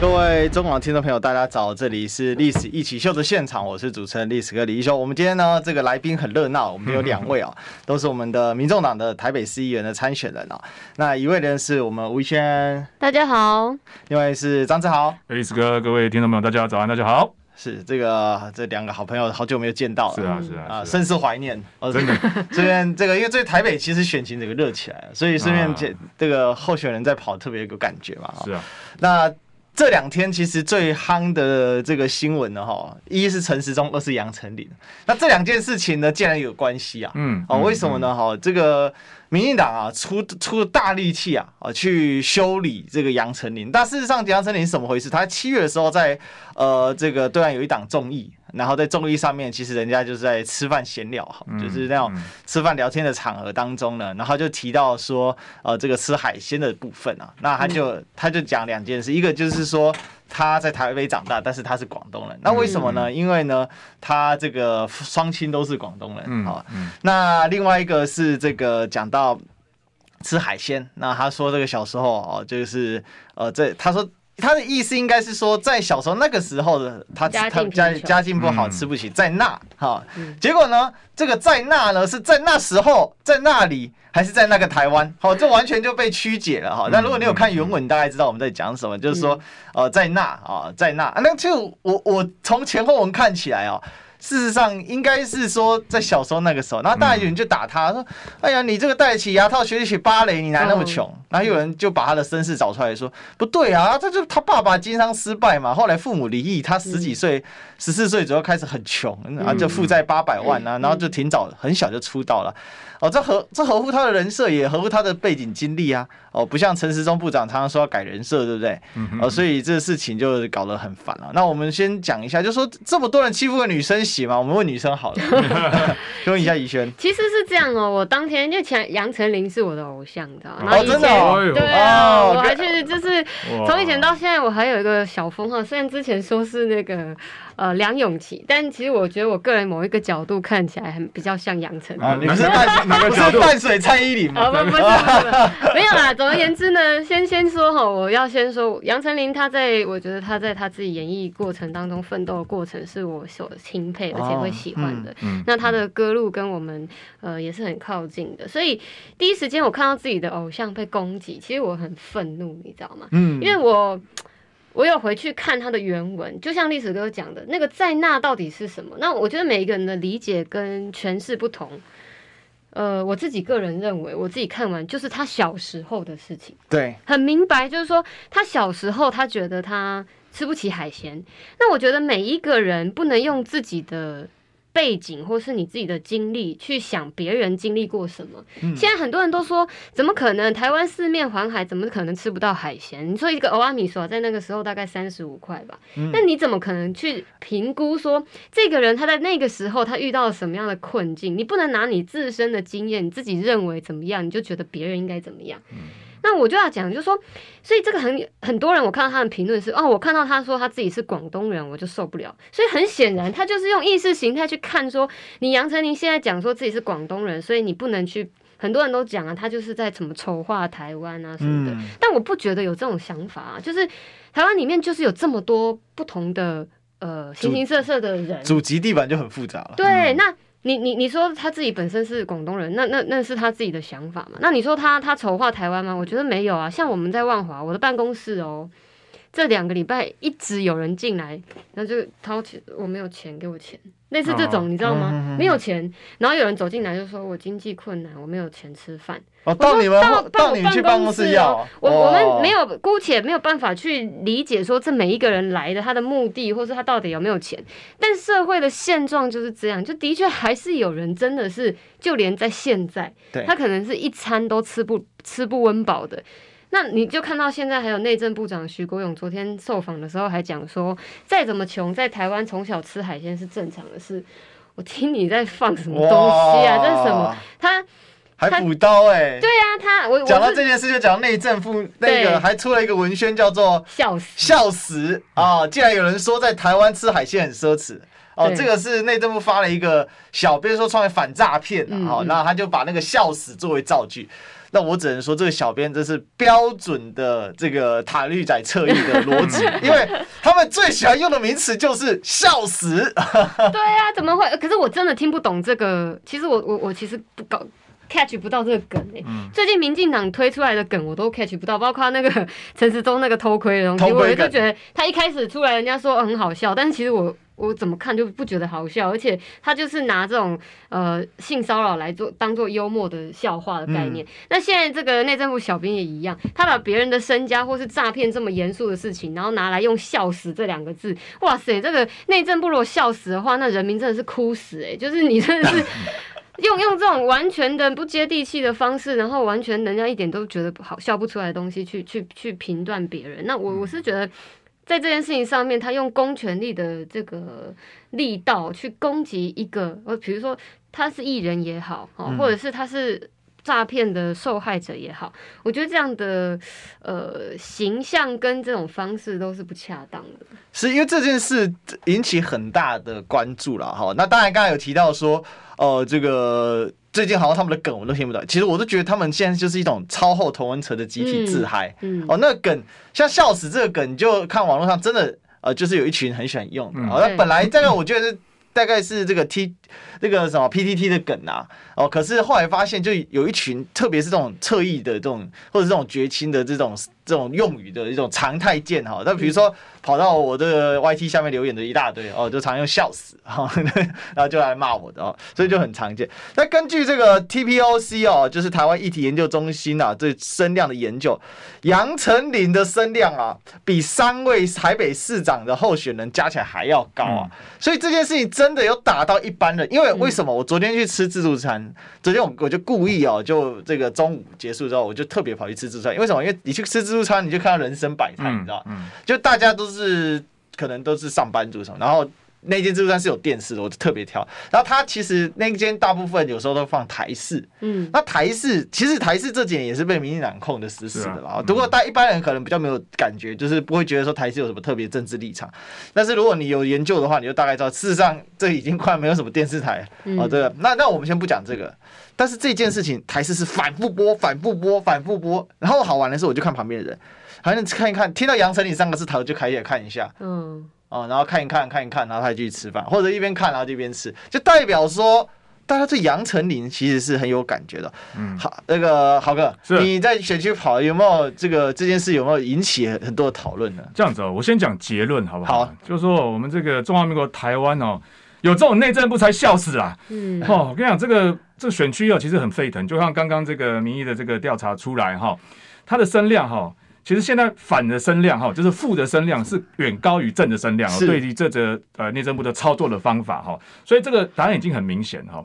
各位中广听众朋友，大家早！这里是历史一起秀的现场，我是主持人历史哥李一修。我们今天呢，这个来宾很热闹，我们有两位啊，都是我们的民众党的台北市议员的参选人啊。那一位呢是我们吴怡轩，大家好；另外是张志豪，历史哥，各位听众朋友，大家早安，大家好。是这个这两个好朋友，好久没有见到了，是啊是啊，啊，甚是怀念。哦真的，这边这个因为在台北其实选情这个热起来了，所以顺便这这个候选人在跑特别有感觉嘛。是啊，那。这两天其实最夯的这个新闻呢，哈，一是陈时中，二是杨丞琳。那这两件事情呢，竟然有关系啊？嗯，哦，为什么呢？哈，这个民进党啊，出出了大力气啊，啊，去修理这个杨丞琳。但事实上，杨丞琳是怎么回事？他七月的时候在呃这个对岸有一档综艺。然后在综艺上面，其实人家就是在吃饭闲聊哈，就是那种吃饭聊天的场合当中呢，然后就提到说，呃，这个吃海鲜的部分啊，那他就他就讲两件事，一个就是说他在台北长大，但是他是广东人，那为什么呢？因为呢，他这个双亲都是广东人啊。那另外一个是这个讲到吃海鲜，那他说这个小时候哦，就是呃，这他说。他的意思应该是说，在小时候那个时候的他，他家家境不好，吃不起，在那哈。结果呢，这个在那呢是在那时候，在那里还是在那个台湾？好，这完全就被曲解了哈。那如果你有看原文，你大概知道我们在讲什么，就是说，呃，在那啊，在那。那就我我从前后文看起来啊。事实上应该是说，在小时候那个时候，然后大家有人就打他说：“哎呀，你这个戴起牙套学起芭蕾，你哪那么穷？”然后有人就把他的身世找出来说：“不对啊，他就他爸爸经商失败嘛，后来父母离异，他十几岁、十四岁左右开始很穷，然后就负债八百万啊，然后就挺早很小就出道了。”哦，这合这合乎他的人设，也合乎他的背景经历啊。哦，不像陈时中部长常常说要改人设，对不对？嗯。哦，所以这个事情就搞得很烦了。那我们先讲一下，就说这么多人欺负个女生行吗？我们问女生好了。问一下怡轩。其实是这样哦，我当天就前杨丞琳是我的偶像，你知道吗？哦，真的哦。对啊，我还去就是从以前到现在，我还有一个小封号，虽然之前说是那个。呃，梁咏琪，但其实我觉得我个人某一个角度看起来很比较像杨丞琳。啊，你是淡哪个角度？淡水蔡依林吗？啊，不不是，不是，没有啦。总而言之呢，先先说哈，我要先说杨丞琳，她在我觉得她在她自己演艺过程当中奋斗的过程是我所钦佩而且会喜欢的。哦嗯嗯、那她的歌路跟我们呃也是很靠近的，所以第一时间我看到自己的偶像被攻击，其实我很愤怒，你知道吗？嗯，因为我。我有回去看他的原文，就像历史哥讲的那个在那到底是什么？那我觉得每一个人的理解跟诠释不同。呃，我自己个人认为，我自己看完就是他小时候的事情，对，很明白，就是说他小时候他觉得他吃不起海鲜。那我觉得每一个人不能用自己的。背景或是你自己的经历去想别人经历过什么。嗯、现在很多人都说，怎么可能？台湾四面环海，怎么可能吃不到海鲜？你说一个欧阿米索在那个时候大概三十五块吧，那、嗯、你怎么可能去评估说这个人他在那个时候他遇到了什么样的困境？你不能拿你自身的经验，你自己认为怎么样，你就觉得别人应该怎么样？嗯那我就要讲，就是说，所以这个很很多人，我看到他的评论是，哦，我看到他说他自己是广东人，我就受不了。所以很显然，他就是用意识形态去看，说你杨丞琳现在讲说自己是广东人，所以你不能去。很多人都讲啊，他就是在怎么丑化台湾啊什么的。嗯、但我不觉得有这种想法啊，就是台湾里面就是有这么多不同的呃形形色色的人，祖籍地板就很复杂了。对，嗯、那。你你你说他自己本身是广东人，那那那是他自己的想法嘛？那你说他他丑化台湾吗？我觉得没有啊。像我们在万华，我的办公室哦，这两个礼拜一直有人进来，然后就掏钱，我没有钱，给我钱。类似这种，你知道吗？没有钱，然后有人走进来就说：“我经济困难，我没有钱吃饭。”哦，到你们到你们去办公室要我我们没有，姑且没有办法去理解说这每一个人来的他的目的，或是他到底有没有钱。但社会的现状就是这样，就的确还是有人真的是，就连在现在，他可能是一餐都吃不吃不温饱的。那你就看到现在还有内政部长徐国勇昨天受访的时候还讲说，再怎么穷，在台湾从小吃海鲜是正常的事。我听你在放什么东西啊？这是什么？他还补刀哎、欸，对呀、啊，他我讲到这件事就讲到内政部那个还出了一个文宣叫做笑死笑死啊！竟然有人说在台湾吃海鲜很奢侈哦，这个是内政部发了一个小编说创业反诈骗啊，然后他就把那个笑死作为造句。那我只能说，这个小编真是标准的这个塔绿仔侧翼的逻辑，因为他们最喜欢用的名词就是笑死。对呀、啊，怎么会？可是我真的听不懂这个。其实我我我其实不搞 catch 不到这个梗哎、欸。嗯、最近民进党推出来的梗我都 catch 不到，包括那个陈时中那个偷窥的东西，我就觉得他一开始出来，人家说很好笑，但是其实我。我怎么看就不觉得好笑，而且他就是拿这种呃性骚扰来做当做幽默的笑话的概念。那现在这个内政部小编也一样，他把别人的身家或是诈骗这么严肃的事情，然后拿来用“笑死”这两个字，哇塞，这个内政部如果笑死的话，那人民真的是哭死哎、就是你真的是 用用这种完全的不接地气的方式，然后完全人家一点都觉得不好笑不出来的东西去去去评断别人。那我我是觉得。在这件事情上面，他用公权力的这个力道去攻击一个，呃，比如说他是艺人也好，哦，或者是他是诈骗的受害者也好，我觉得这样的呃形象跟这种方式都是不恰当的。是因为这件事引起很大的关注了哈。那当然，刚才有提到说，呃，这个。最近好像他们的梗我都听不懂，其实我都觉得他们现在就是一种超厚同文层的集体自嗨。嗯嗯、哦，那个梗像笑死这个梗，你就看网络上真的呃，就是有一群很喜欢用的。哦，那本来这个我觉得是大概是这个 T 那个什么 PTT 的梗啊。哦，可是后来发现就有一群，特别是这种侧翼的这种或者这种绝亲的这种。这种用语的一种常态见哈，那比如说跑到我这个 YT 下面留言的一大堆哦，就常用笑死哈，然后就来骂我的哦，所以就很常见。那根据这个 TPOC 哦，就是台湾议题研究中心啊，这声量的研究，杨丞琳的声量啊，比三位台北市长的候选人加起来还要高啊，所以这件事情真的有打到一般人。因为为什么？我昨天去吃自助餐，昨天我我就故意哦，就这个中午结束之后，我就特别跑去吃自助餐。因为什么？因为你去吃自助。自助餐你就看到人生百态，你知道，就大家都是可能都是上班族什么，然后那间自助餐是有电视的，我就特别挑。然后它其实那间大部分有时候都放台式，嗯，那台式其实台式这几年也是被民进党控的死死的了。不过大一般人可能比较没有感觉，就是不会觉得说台式有什么特别政治立场。但是如果你有研究的话，你就大概知道，事实上这已经快没有什么电视台哦。对，那那我们先不讲这个。但是这件事情台式是反复播、反复播、反复播，然后好玩的是，我就看旁边的人，好像看一看，听到杨丞琳三个字，头就开始看一下，嗯，哦，然后看一看，看一看，然后他继续吃饭，或者一边看然后就一边吃，就代表说大家对杨丞琳其实是很有感觉的。嗯，好，那个豪哥，是你在选区跑有没有这个这件事有没有引起很多的讨论呢？这样子哦，我先讲结论好不好？好，就是说我们这个中华民国台湾哦。有这种内政部才笑死啦！嗯，哦，我跟你讲，这个这个选区哦，其实很沸腾。就像刚刚这个民意的这个调查出来哈，它的声量哈，其实现在反的声量哈，就是负的声量是远高于正的声量哦。对于这则呃内政部的操作的方法哈，所以这个答案已经很明显哈。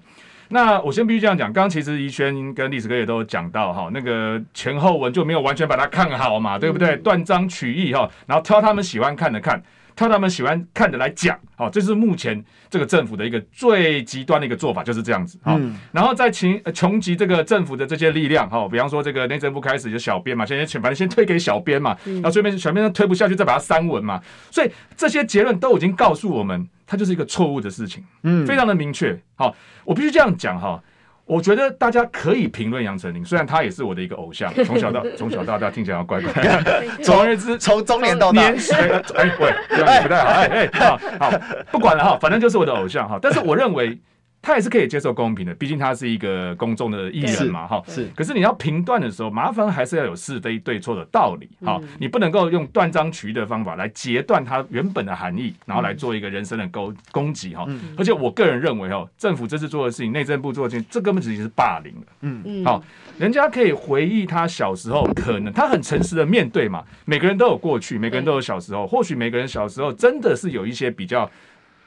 那我先必须这样讲，刚刚其实宜轩跟历史哥也都有讲到哈，那个前后文就没有完全把它看好嘛，对不对？断章取义哈，然后挑他们喜欢看的看。挑他们喜欢看的来讲，好，这是目前这个政府的一个最极端的一个做法，就是这样子，好，然后再请穷极这个政府的这些力量，哈，比方说这个内政部开始就小编嘛，先先反正先推给小编嘛，然后这边小编推不下去，再把它删文嘛，所以这些结论都已经告诉我们，它就是一个错误的事情，嗯，非常的明确，好，我必须这样讲哈。我觉得大家可以评论杨丞琳，虽然她也是我的一个偶像，从小到从小到大听起来要乖乖。总而言之，从中年到年岁，哎，喂，这样不太好，哎哎，好，好，不管了哈，反正就是我的偶像哈。但是我认为。他也是可以接受公平的，毕竟他是一个公众的艺人嘛，哈。是。可是你要评断的时候，麻烦还是要有是非对错的道理，哈。你不能够用断章取义的方法来截断它原本的含义，然后来做一个人身的攻攻击，哈。而且我个人认为，哦，政府这次做的事情，内政部做的事情，这根本直接是霸凌了。嗯嗯。好，人家可以回忆他小时候，可能他很诚实的面对嘛。每个人都有过去，每个人都有小时候，或许每个人小时候真的是有一些比较。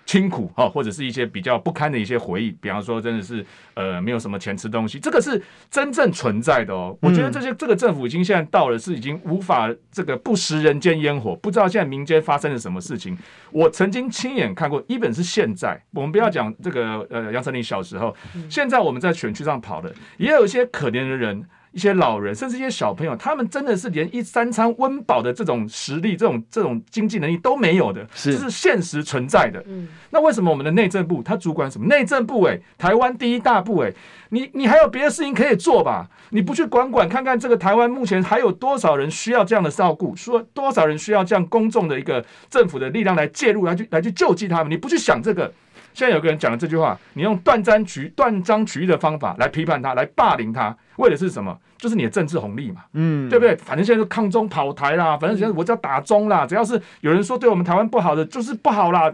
清苦哈，或者是一些比较不堪的一些回忆，比方说真的是呃没有什么钱吃东西，这个是真正存在的哦。我觉得这些这个政府已经现在到了是已经无法这个不食人间烟火，不知道现在民间发生了什么事情。我曾经亲眼看过，一本是现在，我们不要讲这个呃杨丞琳小时候，现在我们在选区上跑的，也有一些可怜的人。一些老人，甚至一些小朋友，他们真的是连一三餐温饱的这种实力、这种这种经济能力都没有的，是这是现实存在的。嗯，那为什么我们的内政部他主管什么？内政部哎，台湾第一大部哎，你你还有别的事情可以做吧？你不去管管看看这个台湾目前还有多少人需要这样的照顾？说多少人需要这样公众的一个政府的力量来介入，来去来去救济他们？你不去想这个？现在有个人讲了这句话，你用断章取断章取义的方法来批判他，来霸凌他，为的是什么？就是你的政治红利嘛，嗯，对不对？反正现在是抗中跑台啦，反正现在我只要打中啦，只要是有人说对我们台湾不好的，就是不好啦，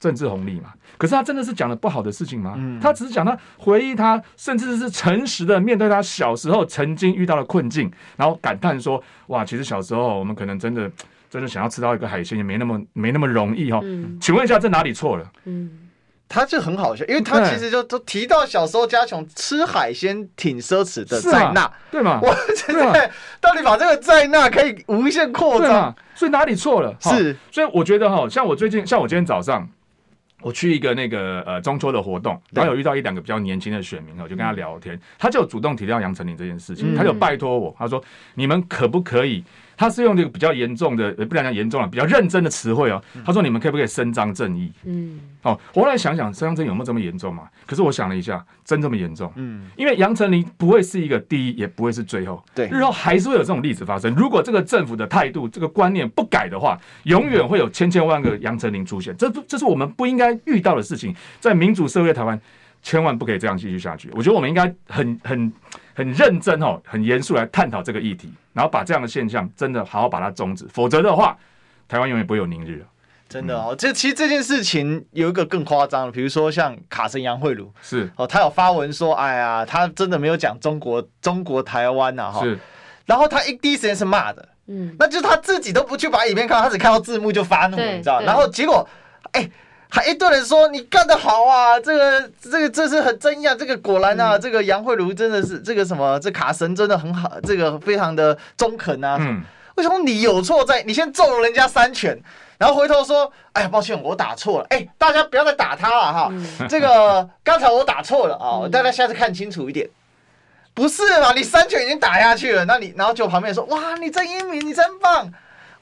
政治红利嘛。可是他真的是讲了不好的事情吗？嗯，他只是讲他回忆他，甚至是诚实的面对他小时候曾经遇到的困境，然后感叹说：哇，其实小时候我们可能真的真的想要吃到一个海鲜也没那么没那么容易哦。嗯，请问一下，这哪里错了？嗯。他就很好笑，因为他其实就都提到小时候家穷吃海鲜挺奢侈的在那，对吗？我现在到底把这个在那可以无限扩张，所以哪里错了？是，所以我觉得哈，像我最近，像我今天早上我去一个那个呃中秋的活动，然后有遇到一两个比较年轻的选民，我就跟他聊天，他就主动提到杨丞琳这件事情，他就拜托我，他说你们可不可以？他是用这个比较严重的，不能讲严重了，比较认真的词汇哦。他说：“你们可不可以伸张正义？”嗯，哦，我后来想想，伸张正义有没有这么严重嘛？可是我想了一下，真这么严重？嗯，因为杨丞琳不会是一个第一，也不会是最后。对，日后还是会有这种例子发生。如果这个政府的态度、这个观念不改的话，永远会有千千万个杨丞琳出现。这不，这是我们不应该遇到的事情。在民主社会台湾，千万不可以这样继续下去。我觉得我们应该很很。很认真哦，很严肃来探讨这个议题，然后把这样的现象真的好好把它终止，否则的话，台湾永远不会有宁日了。真的哦，这、嗯、其实这件事情有一个更夸张的，比如说像卡神杨慧茹是。哦，他有发文说，哎呀，他真的没有讲中国中国台湾呐哈，是，然后他一第一时间是骂的，嗯，那就是他自己都不去把影片看，他只看到字幕就发怒，你知道，然后结果，哎。还一堆人说你干得好啊，这个这个这是很争议啊，这个果然啊，嗯、这个杨慧茹真的是这个什么，这卡神真的很好，这个非常的中肯啊。嗯、为什么你有错在？你先揍了人家三拳，然后回头说，哎呀，抱歉，我打错了。哎，大家不要再打他了哈。嗯、这个刚才我打错了啊，大家下次看清楚一点。不是嘛？你三拳已经打下去了，那你然后就旁边说，哇，你真英明，你真棒。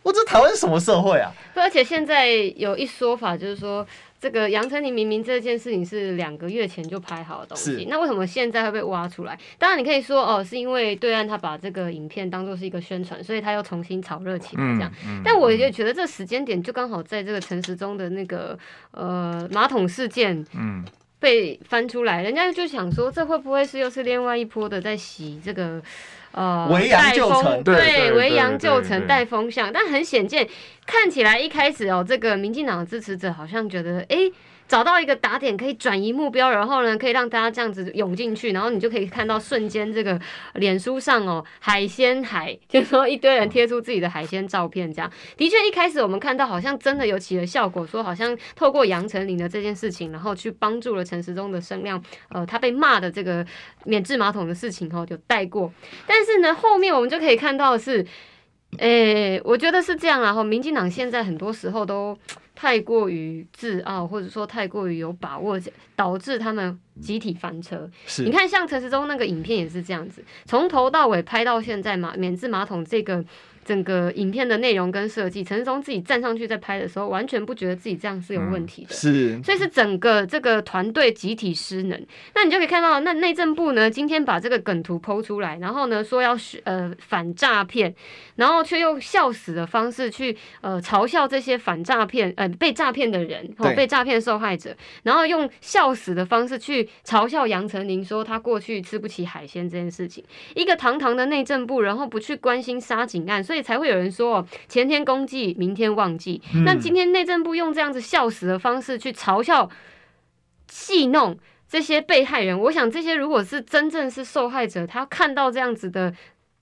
我这台湾是什么社会啊？对，而且现在有一说法，就是说这个杨丞琳明明这件事情是两个月前就拍好的东西，那为什么现在会被挖出来？当然你可以说哦，是因为对岸他把这个影片当做是一个宣传，所以他又重新炒热起来这样。嗯嗯、但我也觉得这时间点就刚好在这个陈时中的那个呃马桶事件被翻出来，人家就想说这会不会是又是另外一波的在洗这个？呃，为杨就成，对，为阳就城带风向，但很显见，看起来一开始哦，这个民进党的支持者好像觉得，哎、欸。找到一个打点可以转移目标，然后呢，可以让大家这样子涌进去，然后你就可以看到瞬间这个脸书上哦，海鲜海，就是说一堆人贴出自己的海鲜照片，这样的确一开始我们看到好像真的有起了效果，说好像透过杨丞琳的这件事情，然后去帮助了陈时中的声量，呃，他被骂的这个免治马桶的事情哈，就带过。但是呢，后面我们就可以看到是，诶、我觉得是这样，然后民进党现在很多时候都。太过于自傲，或者说太过于有把握，导致他们集体翻车。是你看，像陈时中那个影片也是这样子，从头到尾拍到现在嘛，免治马桶这个。整个影片的内容跟设计，陈时中自己站上去在拍的时候，完全不觉得自己这样是有问题的，嗯、是，所以是整个这个团队集体失能。那你就可以看到，那内政部呢，今天把这个梗图 PO 出来，然后呢说要呃反诈骗，然后却用笑死的方式去呃嘲笑这些反诈骗呃被诈骗的人，哦被诈骗受害者，然后用笑死的方式去嘲笑杨丞琳，说他过去吃不起海鲜这件事情，一个堂堂的内政部，然后不去关心杀警案。所以才会有人说，前天公祭，明天忘记。嗯、那今天内政部用这样子笑死的方式去嘲笑、戏弄这些被害人，我想这些如果是真正是受害者，他看到这样子的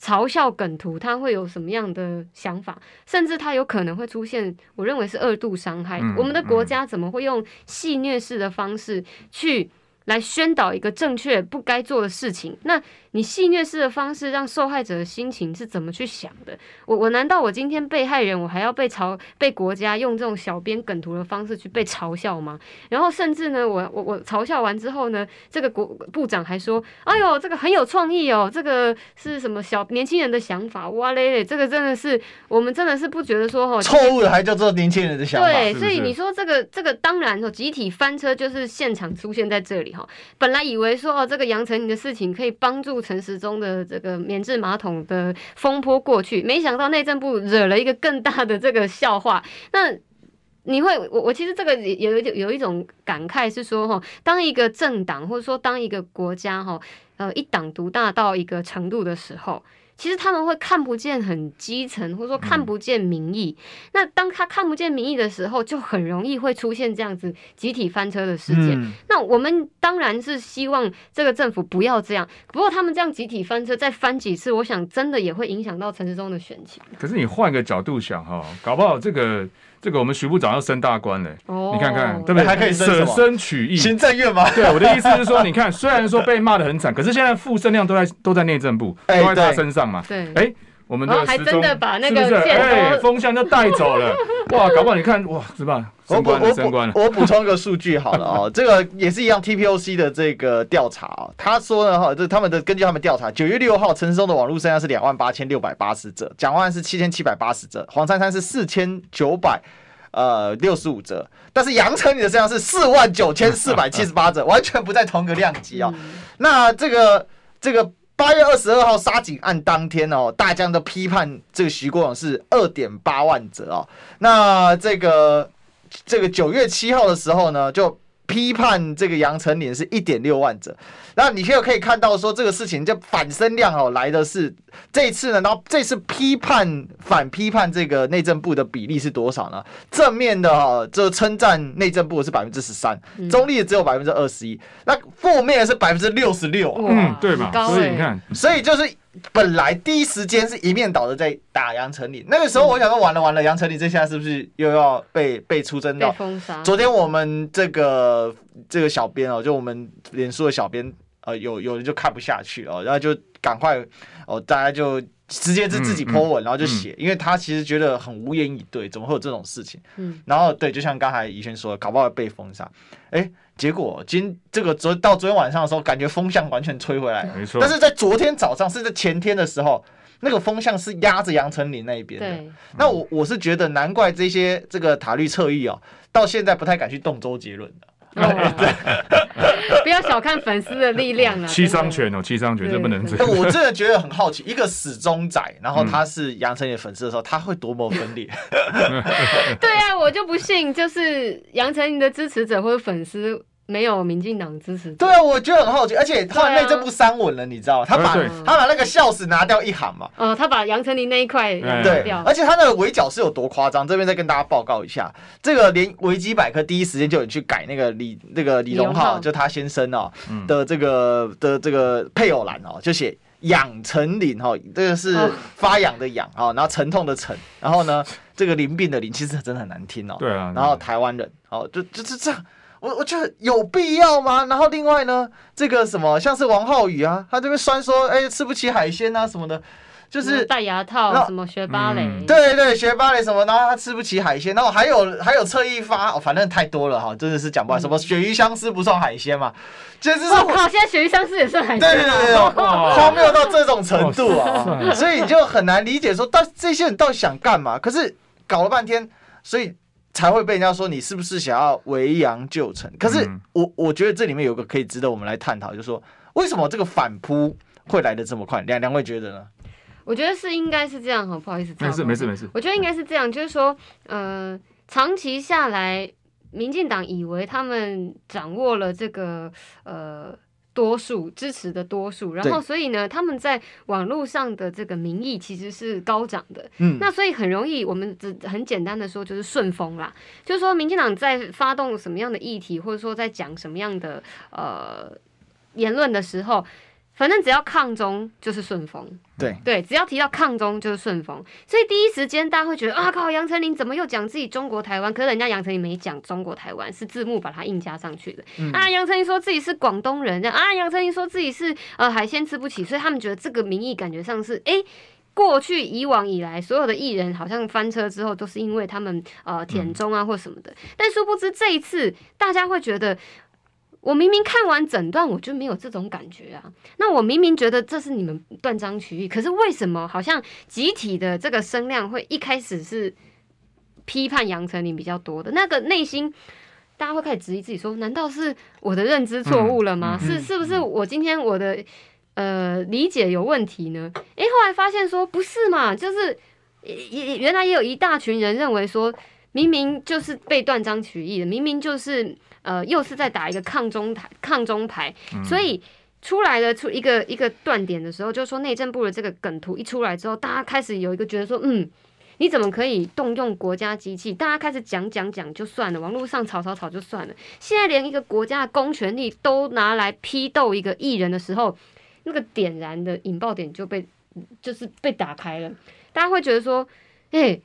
嘲笑梗图，他会有什么样的想法？甚至他有可能会出现，我认为是二度伤害。嗯、我们的国家怎么会用戏谑式的方式去来宣导一个正确不该做的事情？那你戏虐式的方式让受害者的心情是怎么去想的？我我难道我今天被害人，我还要被嘲被国家用这种小编梗图的方式去被嘲笑吗？然后甚至呢，我我我嘲笑完之后呢，这个国部长还说：“哎呦，这个很有创意哦，这个是什么小年轻人的想法？哇嘞嘞，这个真的是我们真的是不觉得说哦，错误的还叫做年轻人的想法。对，所以你说这个这个当然哦，集体翻车就是现场出现在这里哈。本来以为说哦，这个杨丞琳的事情可以帮助。陈时中的这个免治马桶的风波过去，没想到内政部惹了一个更大的这个笑话。那你会，我我其实这个有有有一种感慨是说，哈，当一个政党或者说当一个国家，哈，呃，一党独大到一个程度的时候。其实他们会看不见很基层，或者说看不见民意。嗯、那当他看不见民意的时候，就很容易会出现这样子集体翻车的事件。嗯、那我们当然是希望这个政府不要这样。不过他们这样集体翻车，再翻几次，我想真的也会影响到陈时中的选情。可是你换个角度想哈，搞不好这个。这个我们徐部长要升大官嘞，你看看对不对？还可以舍身取义，行政院吗？对，我的意思是说，你看，虽然说被骂的很惨，可是现在副声量都在都在内政部，都在他身上嘛。对，哎，我们的还真的把那个哎风向就带走了，哇，搞不好你看哇，是吧？升官了，升官了。我补充一个数据好了哦，这个也是一样，TPOC 的这个调查啊，他说呢哈，这他们的根据他们调查，九月六号陈松的网络声量是两万八千六百八十折，蒋万安是七千七百八十折，黄珊珊是四千九百。呃，六十五折，但是杨丞琳的身量是四万九千四百七十八折，完全不在同个量级哦。那这个这个八月二十二号杀警案当天哦，大疆的批判这个徐国勇是二点八万折哦。那这个这个九月七号的时候呢，就。批判这个杨丞琳是一点六万者，那你现在可以看到说这个事情就反声量哦来的是这一次呢，然后这次批判反批判这个内政部的比例是多少呢？正面的哈，就称赞内政部是百分之十三，中立的只有百分之二十一，那负面的是百分之六十六，嗯，对吧？所以你看，所以就是。本来第一时间是一面倒的在打杨丞琳，那个时候我想说完了完了，杨丞琳这下是不是又要被 被出征到？昨天我们这个这个小编哦，就我们脸书的小编，呃，有有人就看不下去哦，然后就赶快哦，大家就直接是自己 po 文，然后就写，因为他其实觉得很无言以对，怎么会有这种事情？嗯，然后对，就像刚才怡轩说的，搞不好被封杀，哎。结果今这个昨到昨天晚上的时候，感觉风向完全吹回来，没错。但是在昨天早上，甚至前天的时候，那个风向是压着杨丞琳那一边的。对那我我是觉得，难怪这些这个塔绿侧翼哦，到现在不太敢去动周杰伦的。哦、对，不要小看粉丝的力量啊！七伤拳哦，七伤拳，这不能这样。我真的觉得很好奇，一个死忠仔，然后他是杨丞琳粉丝的时候，他会多么分裂？对啊，我就不信，就是杨丞琳的支持者或者粉丝。没有民进党支持。对啊，我觉得很好奇，而且后来内政部删文了，你知道他把他把那个笑死拿掉一行嘛。呃，他把杨丞琳那一块对掉。而且他那个围剿是有多夸张？这边再跟大家报告一下，这个连维基百科第一时间就有去改那个李那个李荣浩，就他先生哦的这个的这个配偶栏哦，就写养丞琳哈，这个是发痒的痒啊，然后沉痛的沉，然后呢这个淋病的淋，其实真的很难听哦。对啊。然后台湾人哦，就就是这样。我我觉得有必要吗？然后另外呢，这个什么像是王浩宇啊，他这边酸说，哎，吃不起海鲜啊什么的，就是戴牙套，什么学芭蕾，嗯、对对，学芭蕾什么，然后他吃不起海鲜，然后还有还有侧翼发，哦，反正太多了哈，真的是讲不完。嗯、什么鳕鱼香丝不算海鲜嘛？简直是我靠，现在鳕鱼香丝也算海鲜，对对对，荒谬到这种程度啊！所以你就很难理解说，到这些人到底想干嘛？可是搞了半天，所以。才会被人家说你是不是想要维杨救城？可是我我觉得这里面有个可以值得我们来探讨，就是说为什么这个反扑会来的这么快？两两位觉得呢？我觉得是应该是这样哈，不好意思，没事没事没事。我觉得应该是这样，就是说，呃，长期下来，民进党以为他们掌握了这个呃。多数支持的多数，然后所以呢，他们在网络上的这个民意其实是高涨的。嗯，那所以很容易，我们只很简单的说，就是顺风啦。就是说，民进党在发动什么样的议题，或者说在讲什么样的呃言论的时候，反正只要抗中就是顺风，对对，只要提到抗中就是顺风，所以第一时间大家会觉得啊靠，杨丞琳怎么又讲自己中国台湾？可是人家杨丞琳没讲中国台湾，是字幕把它硬加上去的。嗯、啊，杨丞琳说自己是广东人，啊，杨丞琳说自己是呃海鲜吃不起，所以他们觉得这个名义感觉上是哎、欸，过去以往以来所有的艺人好像翻车之后都是因为他们呃舔中啊或什么的，嗯、但殊不知这一次大家会觉得。我明明看完整段，我就没有这种感觉啊。那我明明觉得这是你们断章取义，可是为什么好像集体的这个声量会一开始是批判杨丞琳比较多的？那个内心，大家会开始质疑自己说：难道是我的认知错误了吗？嗯、是是不是我今天我的呃理解有问题呢？诶、欸，后来发现说不是嘛，就是也原来也有一大群人认为说，明明就是被断章取义的，明明就是。呃，又是在打一个抗中台抗中牌，嗯、所以出来了出一个一个断点的时候，就是说内政部的这个梗图一出来之后，大家开始有一个觉得说，嗯，你怎么可以动用国家机器？大家开始讲讲讲就算了，网络上吵吵吵就算了，现在连一个国家的公权力都拿来批斗一个艺人的时候，那个点燃的引爆点就被就是被打开了，大家会觉得说，哎、欸。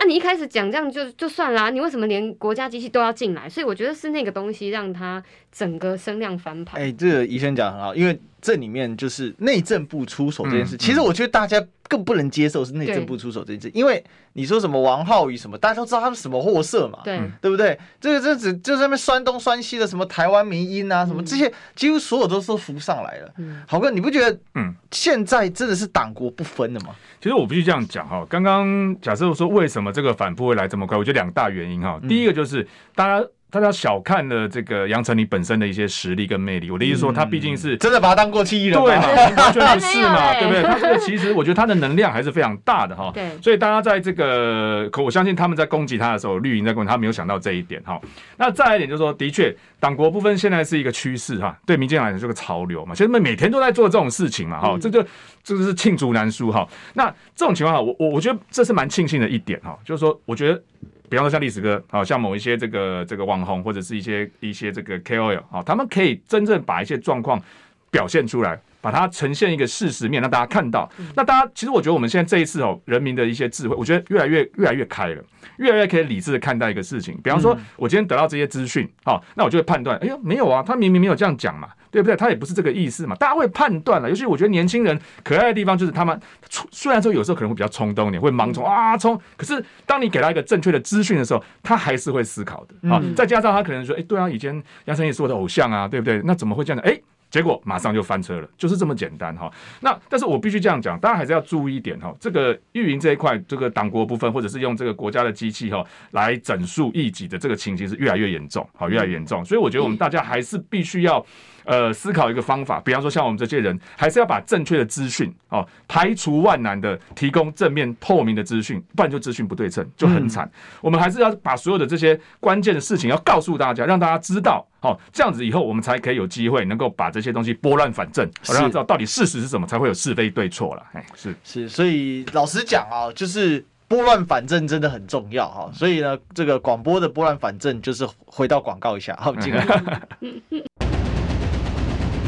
那、啊、你一开始讲这样就就算啦，你为什么连国家机器都要进来？所以我觉得是那个东西让他整个声量翻盘。哎、欸，这个医生讲很好，因为这里面就是内政部出手这件事。嗯、其实我觉得大家更不能接受是内政部出手这件事，因为你说什么王浩宇什么，大家都知道他们什么货色嘛，对对不对？这个这只就在那边酸东酸西的，什么台湾民音啊，什么这些，几乎所有都是浮上来了。嗯、郝哥，你不觉得嗯，现在真的是党国不分的吗？其实我必须这样讲哈，刚刚假设说为什么这个反扑会来这么快，我觉得两大原因哈。第一个就是大家。大家小看了这个杨丞琳本身的一些实力跟魅力。我的意思说，他毕竟是、嗯、真的把他当过气艺人，对嘛？完全不是嘛，对不对？他这个其实，我觉得他的能量还是非常大的哈。对。所以大家在这个，可我相信他们在攻击他的时候，绿营在攻击他，没有想到这一点哈。那再来一点就是说，的确，党国部分现在是一个趋势哈，对民进党来讲是个潮流嘛。其实他们每天都在做这种事情嘛哈，这就这个是罄竹难书哈。那这种情况下，我我我觉得这是蛮庆幸的一点哈，就是说，我觉得。比方说像历史哥，好像某一些这个这个网红或者是一些一些这个 KOL，好，他们可以真正把一些状况表现出来，把它呈现一个事实面，让大家看到。那大家其实我觉得我们现在这一次哦，人民的一些智慧，我觉得越来越越来越开了，越来越可以理智的看待一个事情。比方说，我今天得到这些资讯，好，那我就会判断，哎呦，没有啊，他明明没有这样讲嘛。对不对？他也不是这个意思嘛，大家会判断了。尤其我觉得年轻人可爱的地方就是他们，虽然说有时候可能会比较冲动一点，会盲冲啊冲，可是当你给他一个正确的资讯的时候，他还是会思考的啊。再加上他可能说，哎，对啊，以前杨丞琳是我的偶像啊，对不对？那怎么会这样呢？哎。结果马上就翻车了，就是这么简单哈。那但是我必须这样讲，大家还是要注意一点哈。这个运营这一块，这个党国部分，或者是用这个国家的机器哈来整肃异己的这个情形是越来越严重，好，越来越严重。所以我觉得我们大家还是必须要。呃，思考一个方法，比方说像我们这些人，还是要把正确的资讯哦，排除万难的提供正面透明的资讯，不然就资讯不对称，就很惨。嗯、我们还是要把所有的这些关键的事情要告诉大家，让大家知道，哦，这样子以后我们才可以有机会能够把这些东西拨乱反正，是让大家知道到底事实是什么，才会有是非对错了。哎，是是，所以老实讲啊，就是拨乱反正真的很重要哈。所以呢，这个广播的拨乱反正就是回到广告一下，好，进来。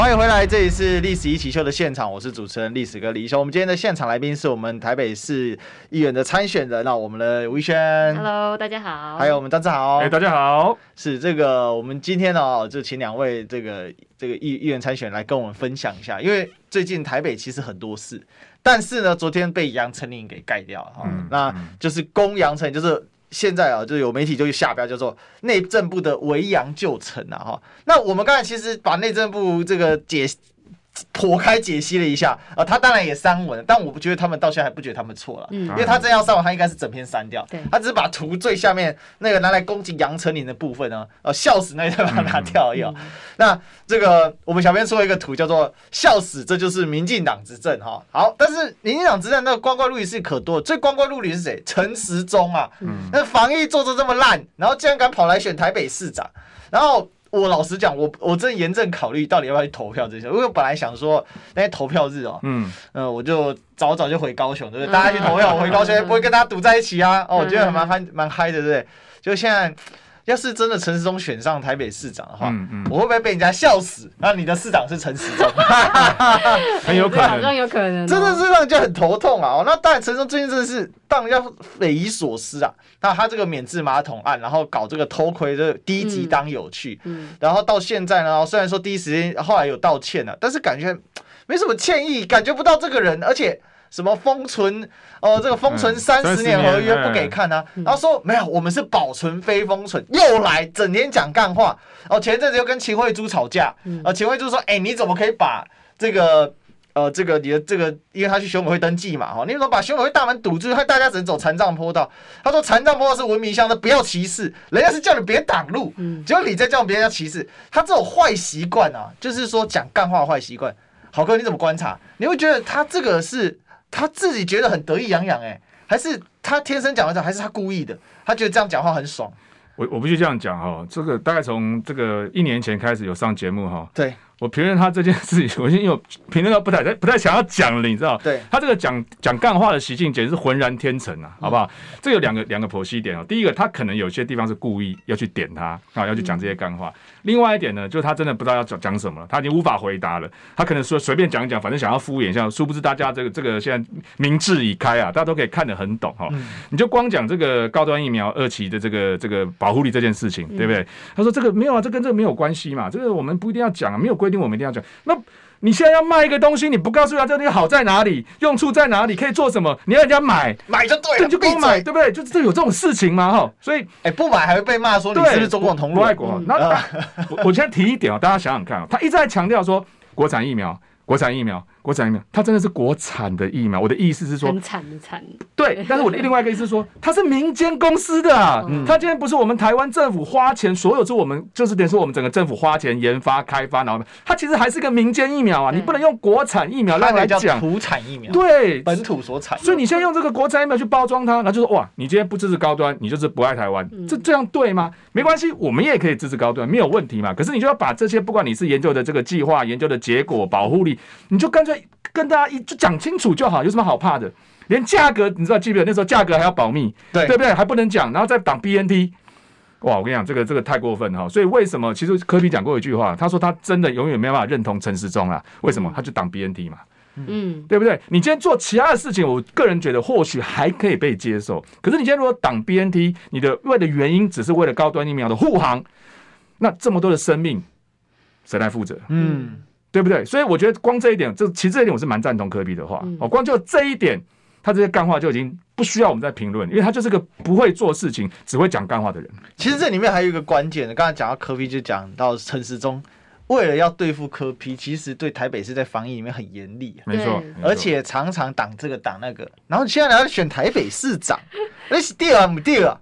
欢迎回来，这里是《历史一起秀》的现场，我是主持人历史哥李易修。我们今天的现场来宾是我们台北市议员的参选人，那我们的吴怡萱。Hello，大家好。还有我们张志豪。哎，大家好。是这个，我们今天呢，就请两位这个这个议议员参选来跟我们分享一下，因为最近台北其实很多事，但是呢，昨天被杨丞琳给盖掉了哈，嗯、那就是攻杨丞琳，就是。现在啊，就有媒体就下标叫做内政部的维扬旧城啊哈。那我们刚才其实把内政部这个解。剖开解析了一下，呃，他当然也删文，但我不觉得他们到现在还不觉得他们错了，嗯，因为他真要删文，他应该是整篇删掉，对，他只是把图最下面那个拿来攻击杨丞琳的部分呢，呃，笑死那一段把它拿掉而已。那这个我们小编出了一个图，叫做笑死，这就是民进党执政哈。好，但是民进党执政那个光怪陆离是可多，最光怪陆离是谁？陈时中啊，嗯，那防疫做的这么烂，然后竟然敢跑来选台北市长，然后。我老实讲，我我真严正考虑到底要不要去投票这些。因为我本来想说那些投票日哦，嗯呃，我就早早就回高雄，对不对？大家去投票，我回高雄也 不会跟大家堵在一起啊。哦，我觉得蛮嗨蛮嗨的，对不对？就现在。要是真的陈时中选上台北市长的话，嗯嗯、我会不会被人家笑死？那你的市长是陈时中，很有可能，好像有可能，真的是让人家很头痛啊！那当然，陈时中最近真的是让人家匪夷所思啊。那他这个免治马桶案，然后搞这个偷窥的第一集当有趣，嗯嗯、然后到现在呢，虽然说第一时间后来有道歉了，但是感觉没什么歉意，感觉不到这个人，而且。什么封存？哦、呃，这个封存三十年合约不给看啊？然后说没有，我们是保存非封存，又来整天讲干话。哦，前阵子又跟秦惠珠吵架，呃，秦惠珠说，哎、欸，你怎么可以把这个呃这个你的这个，因为他去选委会登记嘛，哈，你怎么把选委会大门堵住，害大家只能走残障坡道？他说残障坡道是文明乡的，不要歧视，人家是叫你别挡路，结果你在叫别人家歧视，他这种坏习惯啊，就是说讲干话坏习惯。好哥，你怎么观察？你会觉得他这个是？他自己觉得很得意洋洋，哎，还是他天生讲的，还是他故意的？他觉得这样讲话很爽。我我必须这样讲哈，这个大概从这个一年前开始有上节目哈。对。我评论他这件事情，我因为评论到不太不太想要讲了，你知道？对，他这个讲讲干话的习性简直是浑然天成啊，好不好？嗯、这有两个两个剖析点哦。第一个，他可能有些地方是故意要去点他啊，要去讲这些干话。嗯、另外一点呢，就是他真的不知道要讲讲什么了，他已经无法回答了。他可能说随便讲一讲，反正想要敷衍一下，殊不知大家这个这个现在明智已开啊，大家都可以看得很懂哈。嗯、你就光讲这个高端疫苗二期的这个这个保护力这件事情，对不对？嗯、他说这个没有啊，这跟这个没有关系嘛，这个我们不一定要讲啊，没有规定我们一定要讲。那你现在要卖一个东西，你不告诉他这东西好在哪里，用处在哪里，可以做什么？你要人家买，买就对了，就不买，对不对？就这有这种事情吗？哈，所以，哎，不买还会被骂说你是不是中共同路？不爱国。那我我先提一点啊，大家想想看啊，他一直在强调说国产疫苗，国产疫苗。国产疫苗，它真的是国产的疫苗。我的意思是说，很惨的惨。对，但是我的另外一个意思是说，它是民间公司的啊，嗯、它今天不是我们台湾政府花钱，所有是我们就是等于说我们整个政府花钱研发开发，然后它其实还是个民间疫苗啊，你不能用国产疫苗来来讲土产疫苗，对，本土所产。所以你现在用这个国产疫苗去包装它，那就说哇，你今天不支持高端，你就是不爱台湾，嗯、这这样对吗？没关系，我们也可以支持高端，没有问题嘛。可是你就要把这些，不管你是研究的这个计划、研究的结果、保护力，你就干脆跟大家一。就讲清楚就好，有什么好怕的？连价格，你知道记不记得那时候价格还要保密，对对不对？还不能讲，然后再挡 BNT，哇！我跟你讲，这个这个太过分哈。所以为什么？其实科比讲过一句话，他说他真的永远没办法认同陈时中啊。为什么？他就挡 BNT 嘛，嗯，对不对？你今天做其他的事情，我个人觉得或许还可以被接受。可是你今天如果挡 BNT，你的为的原因只是为了高端疫苗的护航，那这么多的生命谁来负责？嗯。对不对？所以我觉得光这一点，这其实这一点我是蛮赞同科比的话。哦，光就这一点，他这些干话就已经不需要我们再评论，因为他就是个不会做事情、只会讲干话的人。其实这里面还有一个关键的，刚才讲到科比就讲到陈时中为了要对付柯比其实对台北市在防疫里面很严厉，没错，而且常常挡这个挡那个。然后现在来选台北市长，那是第二不第二。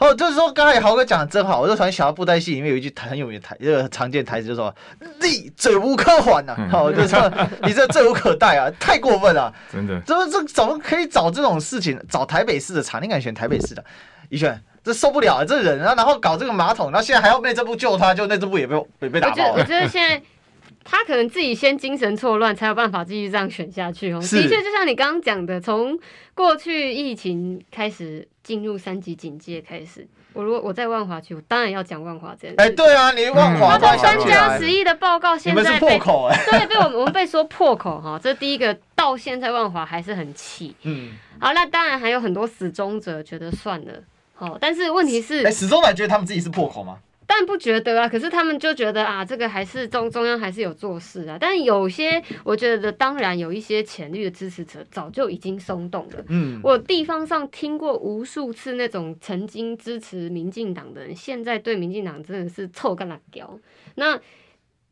哦，就是说，刚才豪哥讲的真好，我就突然想到布袋戏里面有一句很有名的台，这个常见台词，就是说“你罪无可还呐”，好，就是说你这罪无可待啊，太过分了，真的。怎么这怎么可以找这种事情？找台北市的茬，你敢选台北市的？宜萱，这受不了啊，这人啊，然后搞这个马桶，然后现在还要内政部救他，就内政部也被也被打爆了。我觉得现在。他可能自己先精神错乱，才有办法继续这样选下去哦。的确，就像你刚刚讲的，从过去疫情开始进入三级警戒开始，我如果我在万华区，我当然要讲万华这件事。哎，对啊，你万华他说三加十一的报告现在被破口哎，对，被我们 我们被说破口哈，这第一个到现在万华还是很气。嗯，好，那当然还有很多死忠者觉得算了，好，但是问题是，哎，死忠者觉得他们自己是破口吗？但不觉得啊，可是他们就觉得啊，这个还是中中央还是有做事啊。但有些我觉得，当然有一些潜力的支持者早就已经松动了。嗯，我地方上听过无数次那种曾经支持民进党的人，现在对民进党真的是臭干辣椒。那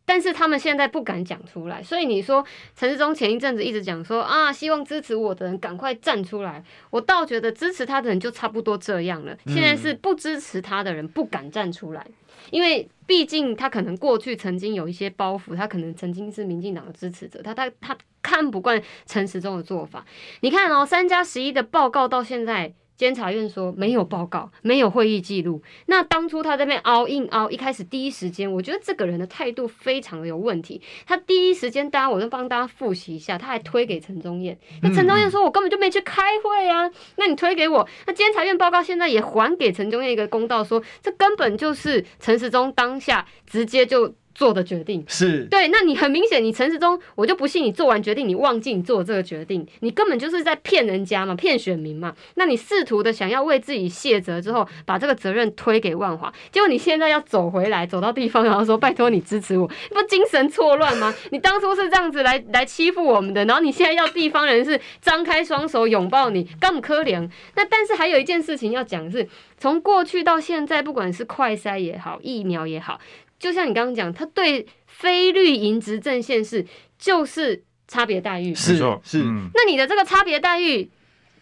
但是他们现在不敢讲出来，所以你说陈世忠前一阵子一直讲说啊，希望支持我的人赶快站出来。我倒觉得支持他的人就差不多这样了。现在是不支持他的人不敢站出来。因为毕竟他可能过去曾经有一些包袱，他可能曾经是民进党的支持者，他他他看不惯陈时中的做法。你看哦，三加十一的报告到现在监察院说没有报告，没有会议记录。那当初他在那边凹硬凹，一开始第一时间，我觉得这个人的态度非常的有问题。他第一时间，大家我就帮大家复习一下，他还推给陈宗彦。那陈宗彦说：“我根本就没去开会啊，那你推给我。”那监察院报告现在也还给陈宗彦一个公道说，说这根本就是陈时中当下直接就。做的决定是对，那你很明显，你陈时中，我就不信你做完决定，你忘记你做这个决定，你根本就是在骗人家嘛，骗选民嘛。那你试图的想要为自己卸责之后，把这个责任推给万华，结果你现在要走回来，走到地方，然后说拜托你支持我，不精神错乱吗？你当初是这样子来来欺负我们的，然后你现在要地方人士张开双手拥抱你，更可怜。那但是还有一件事情要讲是，从过去到现在，不管是快筛也好，疫苗也好。就像你刚刚讲，他对非绿营执政县市就是差别待遇，是是。那你的这个差别待遇，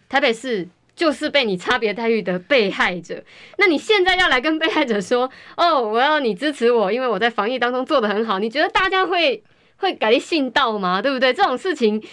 台北市就是被你差别待遇的被害者。那你现在要来跟被害者说，哦，我要你支持我，因为我在防疫当中做得很好。你觉得大家会会改信道吗？对不对？这种事情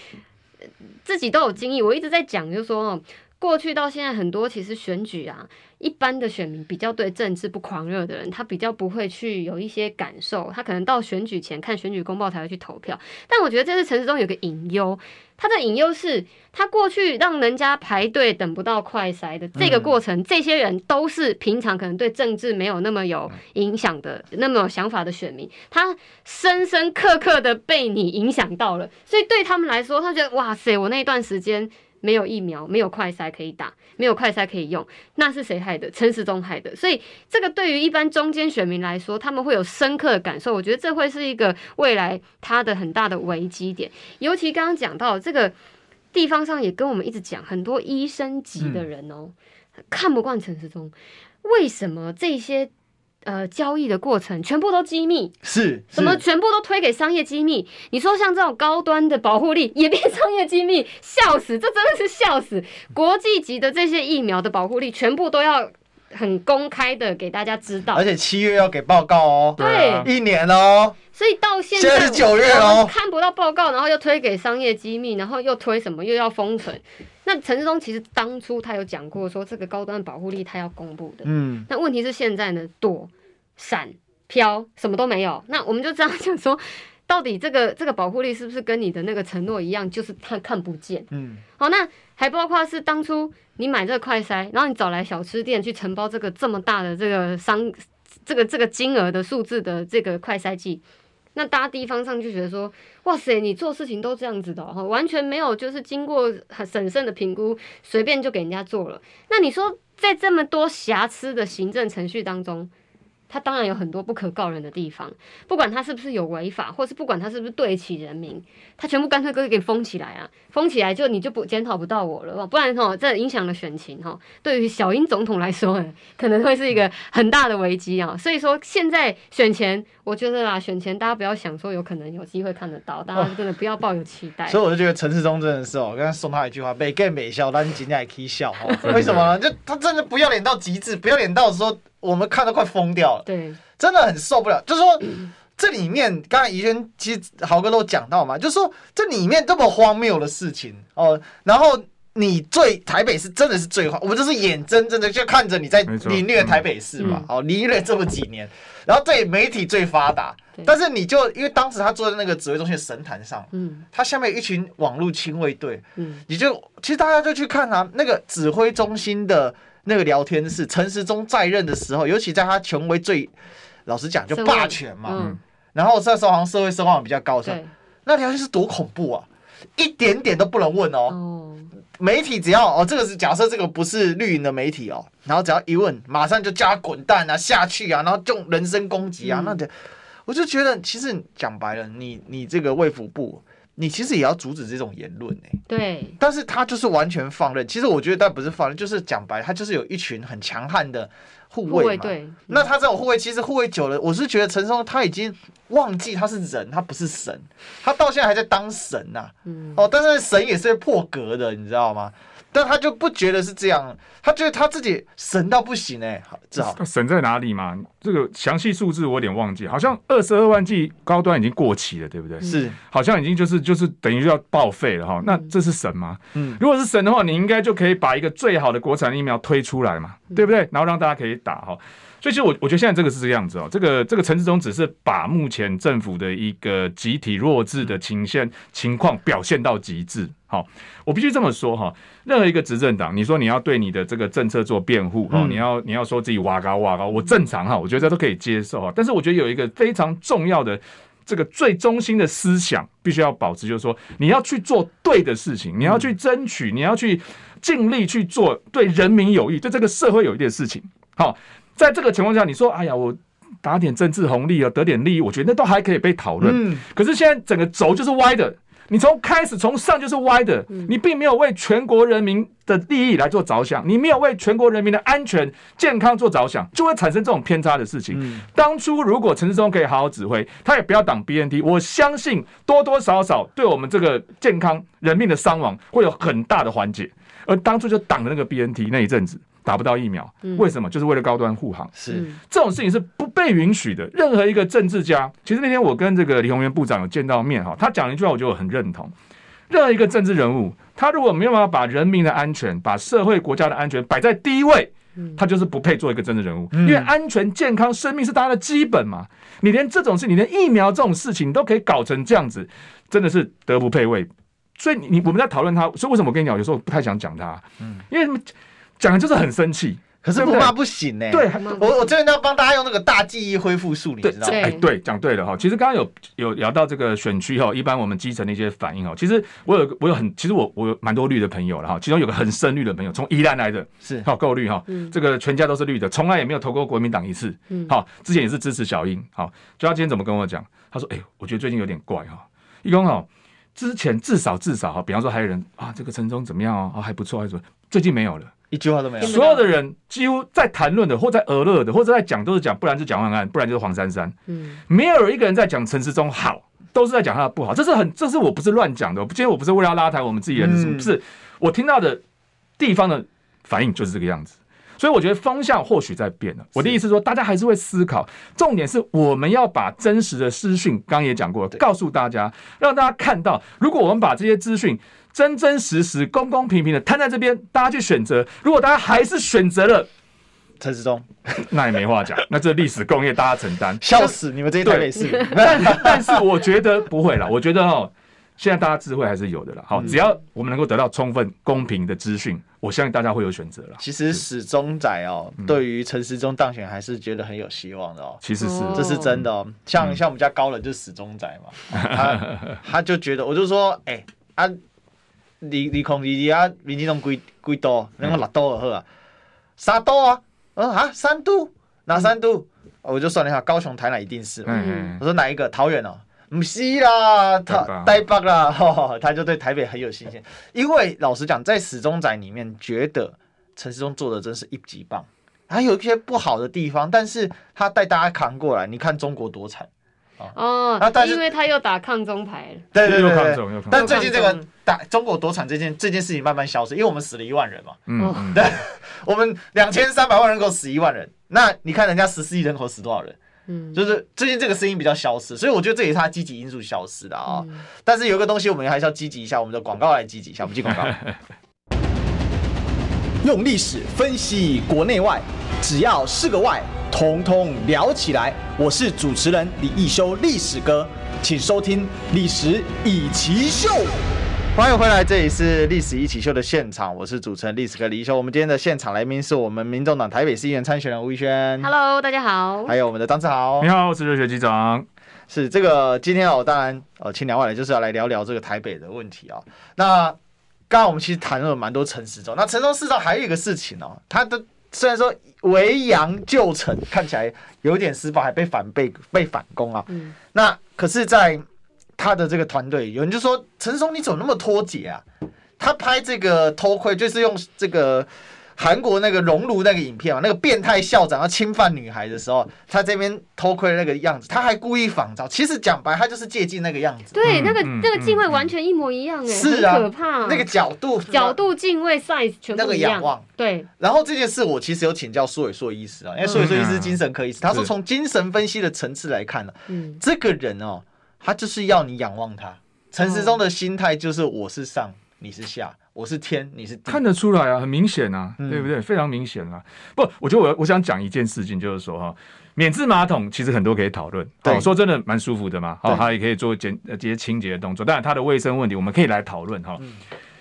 自己都有经历。我一直在讲，就是说哦。过去到现在，很多其实选举啊，一般的选民比较对政治不狂热的人，他比较不会去有一些感受，他可能到选举前看选举公报才会去投票。但我觉得这次陈时中有个隐忧，他的隐忧是他过去让人家排队等不到快筛的这个过程，嗯、这些人都是平常可能对政治没有那么有影响的、那么有想法的选民，他深深刻刻的被你影响到了，所以对他们来说，他觉得哇塞，我那一段时间。没有疫苗，没有快筛可以打，没有快筛可以用，那是谁害的？陈时中害的。所以这个对于一般中间选民来说，他们会有深刻的感受。我觉得这会是一个未来他的很大的危机点。尤其刚刚讲到这个地方上，也跟我们一直讲很多医生级的人哦，嗯、看不惯陈时中，为什么这些？呃，交易的过程全部都机密，是什么？全部都推给商业机密？你说像这种高端的保护力也变商业机密，笑死！这真的是笑死！国际级的这些疫苗的保护力，全部都要很公开的给大家知道，而且七月要给报告哦，对，一年哦。所以到现在，现在是九月哦，看不到报告，然后又推给商业机密，然后又推什么，又要封存。那陈志忠其实当初他有讲过，说这个高端保护力他要公布的。嗯。那问题是现在呢，躲、闪、飘，什么都没有。那我们就这样想说，到底这个这个保护力是不是跟你的那个承诺一样，就是他看不见？嗯。好，那还包括是当初你买这个快筛，然后你找来小吃店去承包这个这么大的这个商这个这个金额的数字的这个快筛剂。那大地方上就觉得说，哇塞，你做事情都这样子的，完全没有就是经过很审慎的评估，随便就给人家做了。那你说，在这么多瑕疵的行政程序当中，他当然有很多不可告人的地方，不管他是不是有违法，或是不管他是不是对得起人民，他全部干脆都给封起来啊！封起来就你就不检讨不到我了，不然哈，这影响了选情哈。对于小英总统来说，可能会是一个很大的危机啊。所以说现在选前，我觉得啦，选前大家不要想说有可能有机会看得到，大家真的不要抱有期待。所以我就觉得陈世忠真的是哦，我刚才送他一句话：没干没笑，但你今天还可以笑哈？为什么呢？就他真的不要脸到极致，不要脸到说。我们看都快疯掉了，对，真的很受不了。就是说，这里面刚才宜轩其实豪哥都讲到嘛，就是说这里面这么荒谬的事情哦，然后你最台北市真的是最荒，我们就是眼睁睁的就看着你在凌虐台北市嘛，哦，凌虐这么几年，然后对媒体最发达，但是你就因为当时他坐在那个指挥中心的神坛上，嗯，他下面有一群网络亲卫队，嗯，你就其实大家就去看啊，那个指挥中心的。那个聊天室，陈时中在任的时候，尤其在他权威最，老实讲就霸权嘛，嗯、然后那时候好像社会声望比较高，候那聊天室多恐怖啊，一点点都不能问哦。哦媒体只要哦，这个是假设这个不是绿营的媒体哦，然后只要一问，马上就叫他滚蛋啊，下去啊，然后就人身攻击啊，嗯、那就我就觉得，其实讲白了，你你这个卫福部。你其实也要阻止这种言论呢、欸，对，但是他就是完全放任。其实我觉得他不是放任，就是讲白，他就是有一群很强悍的护卫嘛。对，那他这种护卫，其实护卫久了，我是觉得陈松他已经忘记他是人，他不是神，他到现在还在当神呐、啊。嗯。哦，但是神也是会破格的，你知道吗？但他就不觉得是这样，他觉得他自己神到不行哎、欸，好，只好神在哪里嘛？这个详细数字我有点忘记，好像二十二万剂高端已经过期了，对不对？是，好像已经就是就是等于就要报废了哈。那这是神吗？嗯，如果是神的话，你应该就可以把一个最好的国产疫苗推出来嘛，对不对？然后让大家可以打哈。所以其实我我觉得现在这个是这个样子哦，这个这个陈志忠只是把目前政府的一个集体弱智的情现情况表现到极致。好，我必须这么说哈，任何一个执政党，你说你要对你的这个政策做辩护哦，你要你要说自己哇高哇高，我正常哈，我觉得这都可以接受啊。但是我觉得有一个非常重要的这个最中心的思想必须要保持，就是说你要去做对的事情，你要去争取，你要去尽力去做对人民有益、对这个社会有益的事情。好。在这个情况下，你说：“哎呀，我打点政治红利啊，得点利益，我觉得那都还可以被讨论。嗯，可是现在整个轴就是歪的，你从开始从上就是歪的，你并没有为全国人民的利益来做着想，你没有为全国人民的安全健康做着想，就会产生这种偏差的事情。当初如果陈世忠可以好好指挥，他也不要挡 BNT，我相信多多少少对我们这个健康人命的伤亡会有很大的缓解。而当初就挡了那个 BNT 那一阵子。”打不到疫苗，为什么？就是为了高端护航。是这种事情是不被允许的。任何一个政治家，其实那天我跟这个李鸿源部长有见到面哈，他讲了一句话，我觉得我很认同。任何一个政治人物，他如果没有办法把人民的安全、把社会国家的安全摆在第一位，他就是不配做一个政治人物。因为安全、健康、生命是大家的基本嘛。你连这种事，你连疫苗这种事情都可以搞成这样子，真的是德不配位。所以你我们在讨论他，所以为什么我跟你讲，有时候不太想讲他，因为什么？讲的就是很生气，可是不骂不行呢、欸。对，我我这边要帮大家用那个大记忆恢复术，你知道吗？哎，对，讲对了哈。其实刚刚有有聊到这个选区哈，一般我们基层的一些反应哦。其实我有我有很，其实我我有蛮多绿的朋友了哈。其中有个很深绿的朋友，从宜兰来的，是好够绿哈。这个全家都是绿的，从来也没有投过国民党一次。好，之前也是支持小英。好，就他今天怎么跟我讲？他说：“哎，我觉得最近有点怪哈。一共哦，之前至少至少哈，比方说还有人啊，这个陈忠怎么样哦？还不错，还是什么？最近没有了。”一句话都没有。所有的人几乎在谈论的，或在俄乐的，或者在讲，都是讲，不然就蒋万安，不然就是黄珊珊。嗯，没有一个人在讲陈时中好，都是在讲他的不好。这是很，这是我不是乱讲的。今天我不是为了要拉抬我们自己人，嗯、是我听到的地方的反应就是这个样子。所以我觉得方向或许在变了。我的意思是说，大家还是会思考。重点是我们要把真实的资讯，刚刚也讲过了，告诉大家，让大家看到，如果我们把这些资讯。真真实实、公公平平的摊在这边，大家去选择。如果大家还是选择了陈时中，那也没话讲。那这历史共业大家承担，笑死你们这些台北市。但但是我觉得不会啦，我觉得哦，现在大家智慧还是有的啦。好，只要我们能够得到充分公平的资讯，我相信大家会有选择了。其实始终仔哦，对于陈时中当选还是觉得很有希望的哦。其实是，这是真的哦。像像我们家高冷就是史忠仔嘛，他他就觉得，我就说，哎啊。你你控你啊，民进党几几多？两个六都就好啊，三都啊，嗯啊，三度哪三都？我就算了一下，高雄、台南一定是。嗯，我说哪一个？桃园哦，不是啦，他台北啦，他就对台北很有信心。因为老实讲，在死忠仔里面，觉得陈世忠做的真是一级棒，还有一些不好的地方，但是他带大家扛过来。你看中国多惨。哦，啊，但是因为他又打抗中牌了，对对对，但最近这个打中国夺产这件这件事情慢慢消失，因为我们死了一万人嘛，嗯，对，我们两千三百万人口死一万人，那你看人家十四亿人口死多少人？嗯，就是最近这个声音比较消失，所以我觉得这也是他积极因素消失的啊。但是有一个东西我们还是要积极一下，我们的广告来积极一下，我们进广告，用历史分析国内外，只要是个“外”。通通聊起来！我是主持人李易修，历史哥，请收听《历史易起秀》。欢迎回来，这里是《历史一起秀》的现场，我是主持人历史哥李易修。我们今天的现场来宾是我们民众党台北市议员参选人吴怡轩。Hello，大家好。还有我们的张志豪。你好，我是热血机长。是这个今天哦，当然呃，请两位来就是要来聊聊这个台北的问题啊、哦。那刚刚我们其实谈了蛮多陈时中，那陈时中事实上还有一个事情哦，他的。虽然说围杨就城看起来有点失败，还被反被被反攻啊。嗯、那可是，在他的这个团队，有人就说陈松你怎么那么脱节啊？他拍这个偷窥，就是用这个韩国那个熔炉那个影片嘛，那个变态校长要侵犯女孩的时候，他这边偷窥那个样子，他还故意仿照。其实讲白，他就是借镜那个样子。对，那个那个镜位完全一模一样，哎，是啊，很可怕。那个角度、角度、镜位、size 全部一样。那个仰望，对。然后这件事我其实有请教苏伟硕医师啊，因为苏伟硕医师是精神科医师，他说从精神分析的层次来看呢，这个人哦，他就是要你仰望他。陈时中的心态就是我是上，你是下。我是天，你是地，看得出来啊，很明显啊，嗯、对不对？非常明显啊。不，我觉得我我想讲一件事情，就是说哈，免治马桶其实很多可以讨论。对，说真的蛮舒服的嘛。好，它也可以做简呃这些清洁的动作。当然，它的卫生问题我们可以来讨论哈。嗯、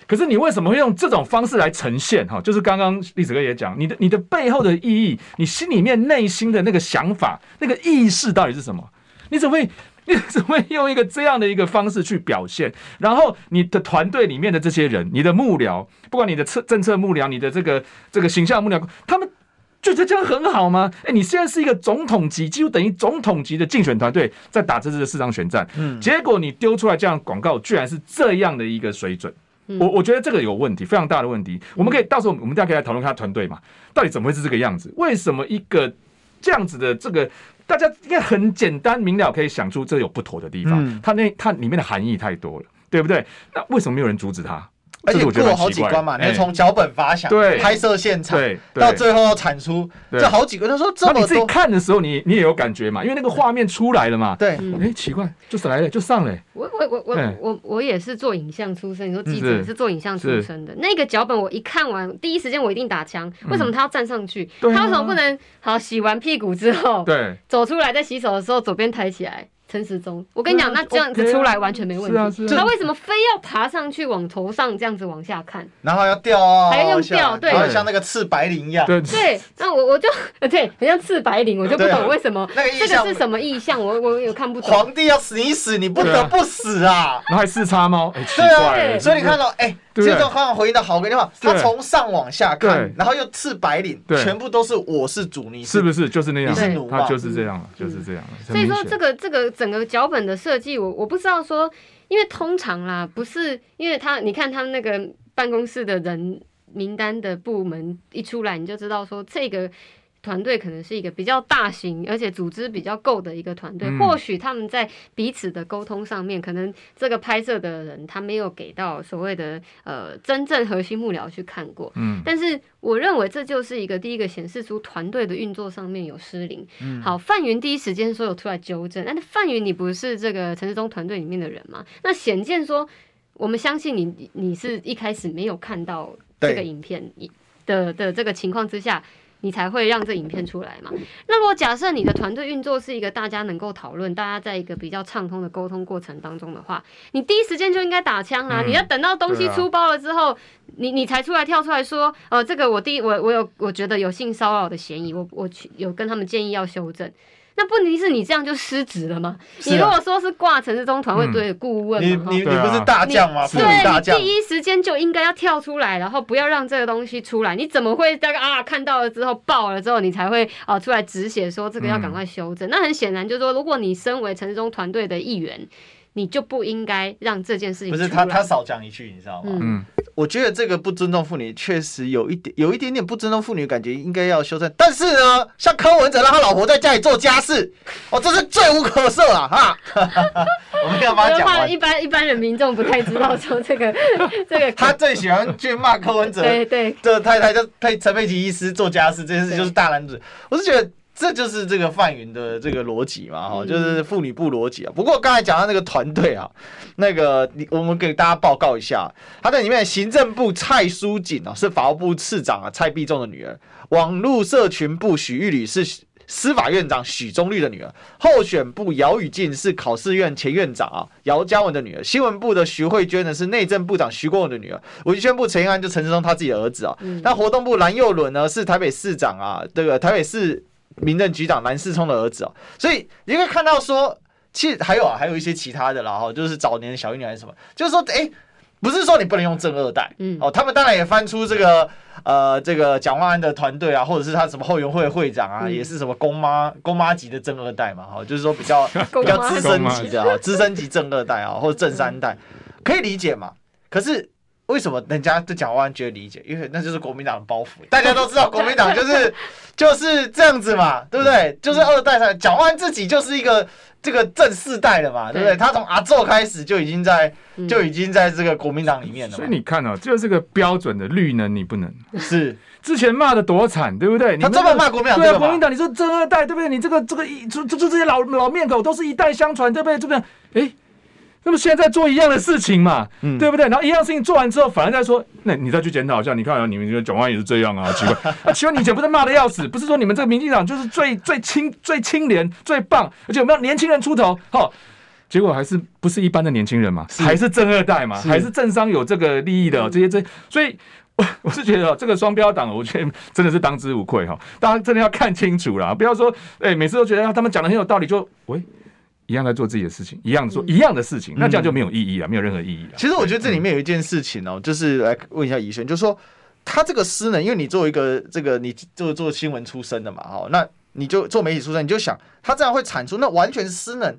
可是你为什么会用这种方式来呈现？哈，就是刚刚历史哥也讲，你的你的背后的意义，你心里面内心的那个想法，那个意识到底是什么？你怎么会？你怎么会用一个这样的一个方式去表现？然后你的团队里面的这些人，你的幕僚，不管你的策政策幕僚，你的这个这个形象幕僚，他们觉得这样很好吗？哎，你现在是一个总统级，几乎等于总统级的竞选团队在打这次的市长选战，嗯，结果你丢出来这样广告，居然是这样的一个水准，我我觉得这个有问题，非常大的问题。我们可以到时候我们大家可以来讨论他团队嘛，到底怎么会是这个样子？为什么一个这样子的这个？大家应该很简单明了，可以想出这有不妥的地方。它那它里面的含义太多了，对不对？那为什么没有人阻止他？而且过好几关嘛，你从脚本发想、拍摄现场，到最后要产出，这好几个。他说这么多，你自己看的时候，你你也有感觉嘛？因为那个画面出来了嘛。对，哎，奇怪，就是来了，就上了。我我我我我我也是做影像出身，你说记者是做影像出身的，那个脚本我一看完，第一时间我一定打枪。为什么他要站上去？他为什么不能好洗完屁股之后，对，走出来在洗手的时候左边抬起来？陈时中，我跟你讲，那这样子出来完全没问题。他为什么非要爬上去往头上这样子往下看？然后要掉啊，还要用掉，对，像那个刺白灵一样。对，那我我就对，很像刺白灵，我就不懂为什么那个这个是什么意象，我我有看不懂。皇帝要死你死，你不得不死啊！然后还四叉猫，对啊，所以你看到哎。这种好像回应的好个地方，他从上往下看，然后又刺白领，全部都是我是主，你是不是就是那样？你是奴，他就是这样了，就是这样了。所以说，这个这个整个脚本的设计，我我不知道说，因为通常啦，不是因为他，你看他们那个办公室的人名单的部门一出来，你就知道说这个。团队可能是一个比较大型，而且组织比较够的一个团队。嗯、或许他们在彼此的沟通上面，可能这个拍摄的人他没有给到所谓的呃真正核心幕僚去看过。嗯，但是我认为这就是一个第一个显示出团队的运作上面有失灵。嗯，好，范云第一时间说有出来纠正，但是范云你不是这个陈志忠团队里面的人吗？那显见说，我们相信你，你是一开始没有看到这个影片的的，的这个情况之下。你才会让这影片出来嘛？那如果假设你的团队运作是一个大家能够讨论，大家在一个比较畅通的沟通过程当中的话，你第一时间就应该打枪啊！嗯、你要等到东西出包了之后，啊、你你才出来跳出来说，呃，这个我第一我我有我觉得有性骚扰的嫌疑，我我去有跟他们建议要修正。那问题是你这样就失职了吗？你如果说是挂陈时中团队的顾问，你你你不是大将吗？对，你第一时间就应该要跳出来，然后不要让这个东西出来。你怎么会大概啊看到了之后爆了之后，你才会啊出来止血说这个要赶快修正？那很显然就是说，如果你身为陈时中团队的一员，你就不应该让这件事情。不是他他少讲一句，你知道吗？嗯。我觉得这个不尊重妇女，确实有一点，有一点点不尊重妇女的感觉，应该要修正。但是呢，像柯文哲让他老婆在家里做家事，哦，这是罪无可赦啊！哈，我们要把他讲完。一般一般人民众不太知道说这个 这个。他最喜欢去骂柯文哲，对对，这太太就配陈佩琪医师做家事这件事就是大男子。我是觉得。这就是这个范云的这个逻辑嘛，哈，就是妇女部逻辑啊。不过刚才讲到那个团队啊，那个你我们给大家报告一下，他在里面行政部蔡淑锦啊，是法务部次长啊蔡必仲的女儿；网络社群部许玉履是司法院长许宗律的女儿；候选部姚宇静是考试院前院长啊姚嘉文的女儿；新闻部的徐慧娟呢是内政部长徐国文的女儿；文宣部陈彦安就陈志忠他自己的儿子啊。那活动部蓝佑伦呢是台北市长啊，这个台北市。民政局长蓝世聪的儿子哦，所以你可以看到说，其实还有啊，还有一些其他的啦哈，就是早年的小玉女还是什么，就是说，哎，不是说你不能用正二代，嗯，哦，他们当然也翻出这个呃这个蒋万安的团队啊，或者是他什么后援会会长啊，也是什么公妈公妈级的正二代嘛，哈，就是说比较 比较资深级的哈，资深级正二代啊，或者正三代，可以理解嘛。可是为什么人家对蒋万安觉得理解？因为那就是国民党的包袱。大家都知道国民党就是 就是这样子嘛，对不对？就是二代上蒋万安自己就是一个这个正四代的嘛，对不对？他从阿昼开始就已经在就已经在这个国民党里面了。所以你看哦，就是这个标准的绿能你不能是之前骂的多惨，对不对？他这么骂国民党，对啊，国民党你说正二代，对不对？你这个这个一就就这些老老面孔都是一代相传，对不对？这边哎。那么现在做一样的事情嘛，嗯、对不对？然后一样事情做完之后，反而在说，那你再去检讨一下，你看啊，你们这个蒋万也是这样啊，奇怪。啊，奇怪你以前不是骂的要死？不是说你们这个民进党就是最最清最清廉最棒，而且有没有年轻人出头？好，结果还是不是一般的年轻人嘛，是还是正二代嘛，是还是政商有这个利益的这些这，所以我我是觉得这个双标党，我觉得真的是当之无愧哈，大家真的要看清楚了，不要说哎，每次都觉得他们讲的很有道理，就喂。一样在做自己的事情，一样做一样的事情，那这样就没有意义了，没有任何意义了。其实我觉得这里面有一件事情哦，就是来问一下宜轩，就是说他这个私能，因为你作为一个这个你做做新闻出身的嘛，哈，那你就做媒体出身，你就想他这样会产出，那完全是失能。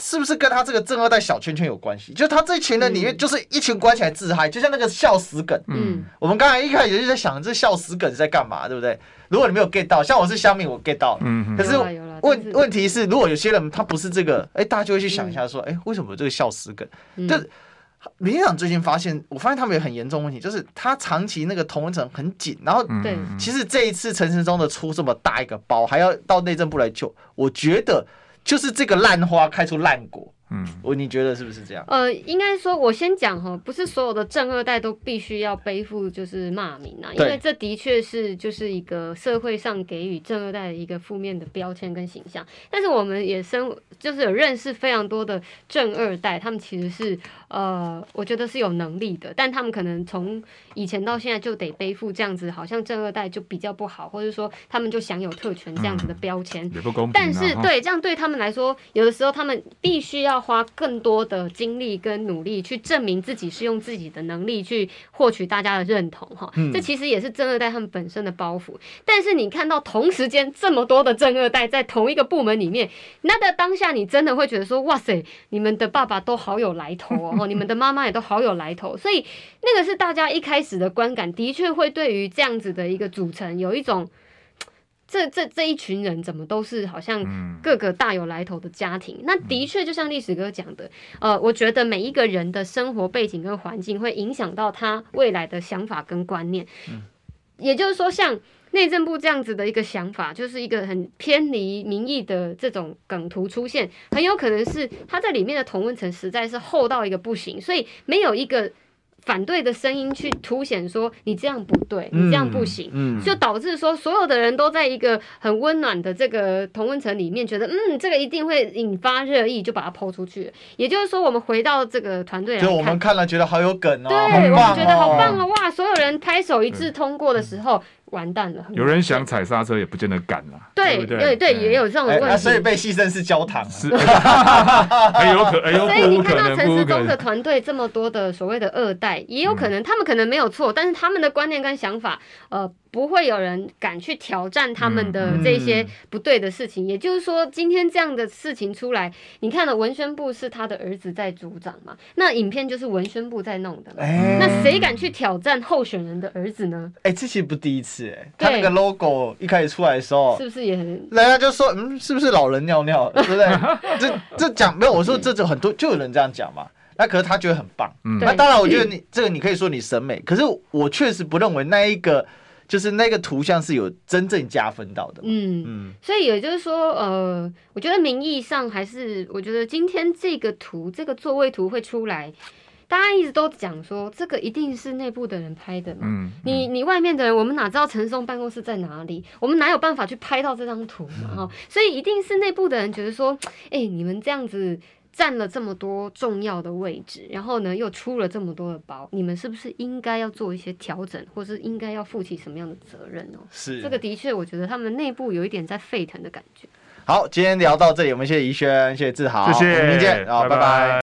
是不是跟他这个正二代小圈圈有关系？就是他这群人里面，就是一群关起来自嗨，就像那个笑死梗。嗯，我们刚才一开始就在想，这笑死梗是在干嘛，对不对？如果你没有 get 到，像我是乡民，我 get 到了。嗯，可是问问题是，如果有些人他不是这个，哎，大家就会去想一下，说，哎，为什么这个笑死梗？就民进党最近发现，我发现他们有很严重问题，就是他长期那个同温层很紧，然后对，其实这一次陈时中的出这么大一个包，还要到内政部来救，我觉得。就是这个烂花开出烂果，嗯，我你觉得是不是这样？呃，应该说，我先讲哈，不是所有的正二代都必须要背负就是骂名啊，因为这的确是就是一个社会上给予正二代的一个负面的标签跟形象。但是我们也生就是有认识非常多的正二代，他们其实是呃，我觉得是有能力的，但他们可能从以前到现在就得背负这样子，好像正二代就比较不好，或者说他们就享有特权这样子的标签，嗯，也不公平啊。但是对这样对他们来说，有的时候他们必须要花更多的精力跟努力去证明自己是用自己的能力去获取大家的认同哈。嗯，这其实也是正二代他们本身的包袱。但是你看到同时间这么多的正二代在同一个部门里面，那在当下你真的会觉得说，哇塞，你们的爸爸都好有来头哦，你们的妈妈也都好有来头。所以那个是大家一开始的观感，的确会对于这样子的一个组成有一种。这这这一群人怎么都是好像各个大有来头的家庭？嗯、那的确就像历史哥讲的，呃，我觉得每一个人的生活背景跟环境会影响到他未来的想法跟观念。嗯、也就是说，像内政部这样子的一个想法，就是一个很偏离民意的这种梗图出现，很有可能是他在里面的同温层实在是厚到一个不行，所以没有一个。反对的声音去凸显说你这样不对，你这样不行，嗯嗯、就导致说所有的人都在一个很温暖的这个同温层里面，觉得嗯，这个一定会引发热议，就把它抛出去。也就是说，我们回到这个团队来看，就我们看了觉得好有梗哦，对，哦、我们觉得好棒哦，哇，所有人拍手一致通过的时候。完蛋了！有人想踩刹车，也不见得敢啊。对对对，也有这种问题。所以被牺牲是焦糖，是。很有可，所以你看到陈时中的团队这么多的所谓的二代，也有可能他们可能没有错，但是他们的观念跟想法，呃。不会有人敢去挑战他们的这些不对的事情。嗯嗯、也就是说，今天这样的事情出来，你看了文宣部是他的儿子在组长嘛？那影片就是文宣部在弄的嘛。欸、那谁敢去挑战候选人的儿子呢？哎、欸，这其实不第一次哎、欸。他那个 logo 一开始出来的时候，是不是也很？人家就说，嗯，是不是老人尿尿，对不对？这这讲没有，我说这就很多，就有人这样讲嘛。那可是他觉得很棒。嗯。那当然，我觉得你这个你可以说你审美，可是我确实不认为那一个。就是那个图像是有真正加分到的，嗯嗯，所以也就是说，呃，我觉得名义上还是，我觉得今天这个图，这个座位图会出来，大家一直都讲说，这个一定是内部的人拍的嘛，嗯，嗯你你外面的人，我们哪知道陈松办公室在哪里？我们哪有办法去拍到这张图嘛？哈，所以一定是内部的人觉得说，哎，你们这样子。占了这么多重要的位置，然后呢，又出了这么多的包，你们是不是应该要做一些调整，或是应该要负起什么样的责任哦？是，这个的确，我觉得他们内部有一点在沸腾的感觉。好，今天聊到这里，我们谢谢宜轩，谢谢志豪，谢谢，明天见，好，拜拜。拜拜。